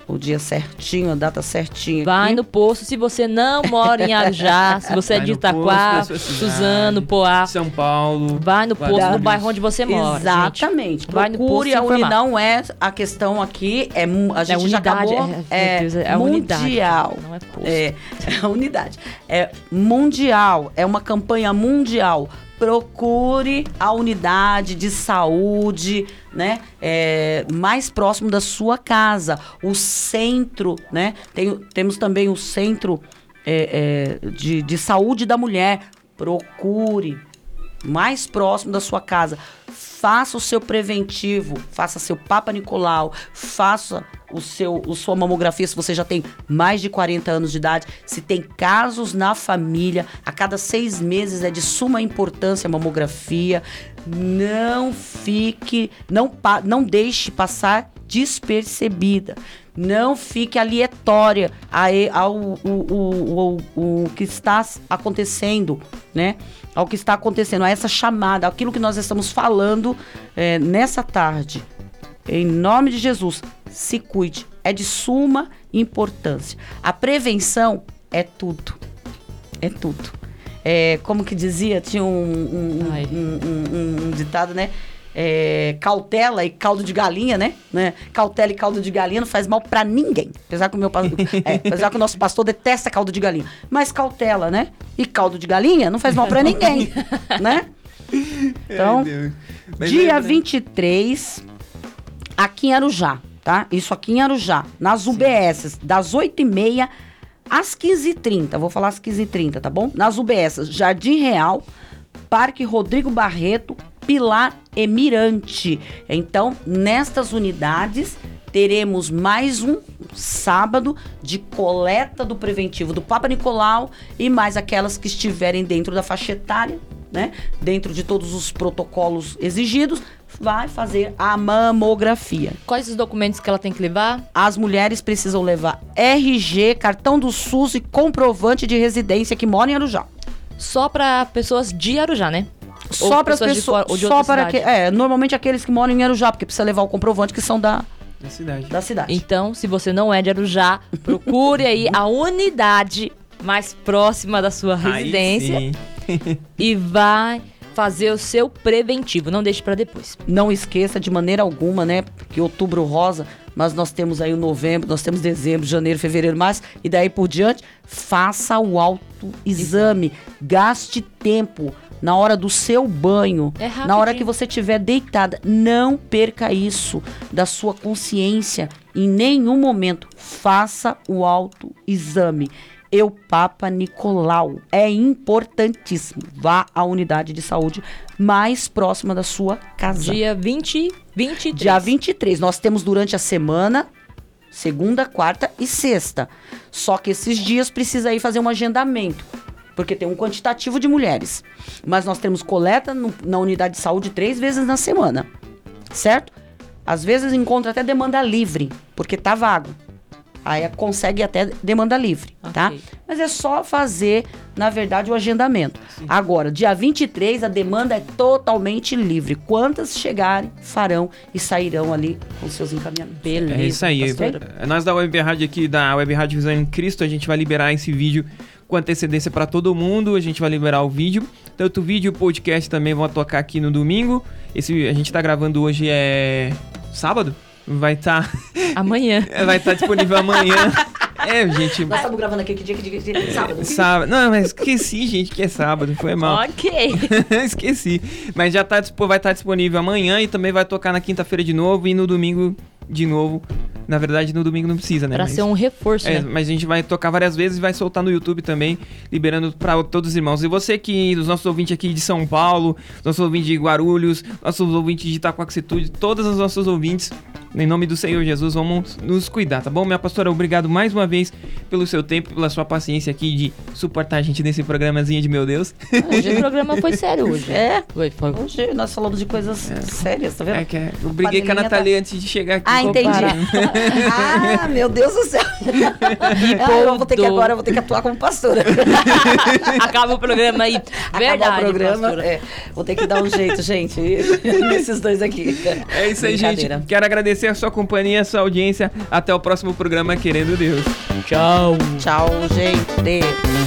o dia certinho, a data certinha. Vai aqui. no posto se você não mora em Arujá, se você é Vai de no posto Itaquá. Suzano, Poá. São Paulo. Vai no posto no bairro onde você mora. gente. Exatamente. Vai no Procure posto a informar. Não é a questão aqui, é a gente já unidade, acabou. é, meu Deus, é a unidade, mundial. não é posto. É, é a unidade. É mundial, é uma campanha mundial. Procure a unidade de saúde, né? é, mais próximo da sua casa. O centro, né? Tem- temos também o centro é, é, de, de saúde da mulher. Procure mais próximo da sua casa. Faça o seu preventivo, faça seu Papa Nicolau, faça o seu o sua mamografia se você já tem mais de 40 anos de idade. Se tem casos na família, a cada seis meses é de suma importância a mamografia. Não fique, não, não deixe passar despercebida. Não fique aleatória ao o, o, o que está acontecendo, né? Ao que está acontecendo, a essa chamada, aquilo que nós estamos falando é, nessa tarde. Em nome de Jesus, se cuide. É de suma importância. A prevenção é tudo. É tudo. É, como que dizia, tinha um, um- um- um- ditado, né? É, cautela e caldo de galinha, né? né? Cautela e caldo de galinha não faz mal pra ninguém. Apesar que o meu é, apesar que o nosso pastor detesta caldo de galinha. Mas cautela, né? E caldo de galinha não faz mal pra ninguém, né? Então, Ai. Mas Dia lembra- 23, aqui em Arujá, tá? Isso aqui em Arujá, nas UBS, das 8h30 às 15h30. Vou falar às 15h30, tá bom? Nas UBS, Jardim Real, Parque Rodrigo Barreto, Pilar e Mirante. Então, nestas unidades, teremos mais um sábado de coleta do preventivo do Papa Nicolau e mais aquelas que estiverem dentro da faixa etária, né? Dentro de todos os protocolos exigidos, vai fazer a mamografia. Quais os documentos que ela tem que levar? As mulheres precisam levar RG, cartão do SUS e comprovante de residência que mora em Arujá. Só para pessoas de Arujá, né? Ou Só para as pessoas de pessoas, de só outra para que, é, normalmente aqueles que moram em Arujá, porque precisa levar o comprovante que são da, Da cidade. da cidade. Então, se você não é de Arujá, procure aí a unidade mais próxima da sua Aí residência sim. e vai fazer o seu preventivo. Não deixe para depois. Não esqueça de maneira alguma, né, que outubro rosa, mas nós temos aí o novembro, nós temos dezembro, janeiro, fevereiro, março e daí por diante, faça o autoexame, gaste tempo na hora do seu banho, É na hora que você estiver deitada, não perca isso da sua consciência em nenhum momento. Faça o autoexame. Eu, Papa Nicolau, é importantíssimo. Vá à unidade de saúde mais próxima da sua casa. Dia 20, 23. Dia 23. Nós temos durante a semana, segunda, quarta e sexta. Só que esses dias precisa aí fazer um agendamento. Porque tem um quantitativo de mulheres. Mas nós temos coleta no- na unidade de saúde três vezes na semana. Certo? Às vezes encontra até demanda livre, porque tá vago. Aí consegue até demanda livre, tá? Ok. Mas é só fazer, na verdade, o agendamento. Agora, dia 23, a demanda é totalmente livre. Quantas chegarem, farão e sairão ali com seus encaminhamentos. Beleza. É isso aí. pastora. É, Nós da Web Rádio aqui, da Web Rádio Visão em Cristo, a gente vai liberar esse vídeo com antecedência para todo mundo. A gente vai liberar o vídeo. Tanto o vídeo e o podcast também vão tocar aqui no domingo. Esse a gente tá gravando hoje é sábado. Vai estar Amanhã. vai tá disponível amanhã. É, gente. Nós estamos gravando aqui que dia, que dia, que dia? Sábado. Sábado. Não, mas esqueci, gente, que é sábado. Foi mal. Ok. Esqueci. Mas já tá, vai estar disponível amanhã e também vai tocar na quinta-feira de novo e no domingo de novo. Na verdade, no domingo não precisa, né? Pra Mas- ser um reforço, É, né? mas a gente vai tocar várias vezes e vai soltar no YouTube também, liberando para todos os irmãos. E você que, os nossos ouvintes aqui de São Paulo, os nossos ouvintes de Guarulhos, nossos ouvintes de Itacoaxitude, todos os nossos ouvintes, em nome do Senhor Jesus, vamos nos cuidar, tá bom? Minha pastora, obrigado mais uma vez pelo seu tempo, pela sua paciência aqui de suportar a gente nesse programazinho de meu Deus. Hoje o programa foi sério hoje. É. Foi, foi. Hoje nós falamos de coisas sérias, tá vendo? É que é, eu briguei com a panelinha Nathalie antes de chegar aqui. Ah, entendi. Ah, meu Deus do céu. Ah, eu vou ter que agora, eu vou ter que atuar como pastora. Acaba o programa aí. Verdade, Acabar o programa. é, vou ter que dar um jeito, gente, nesses dois aqui. É isso aí, gente. Quero agradecer a sua companhia, a sua audiência. Até o próximo programa, querendo Deus. Tchau. Tchau, gente.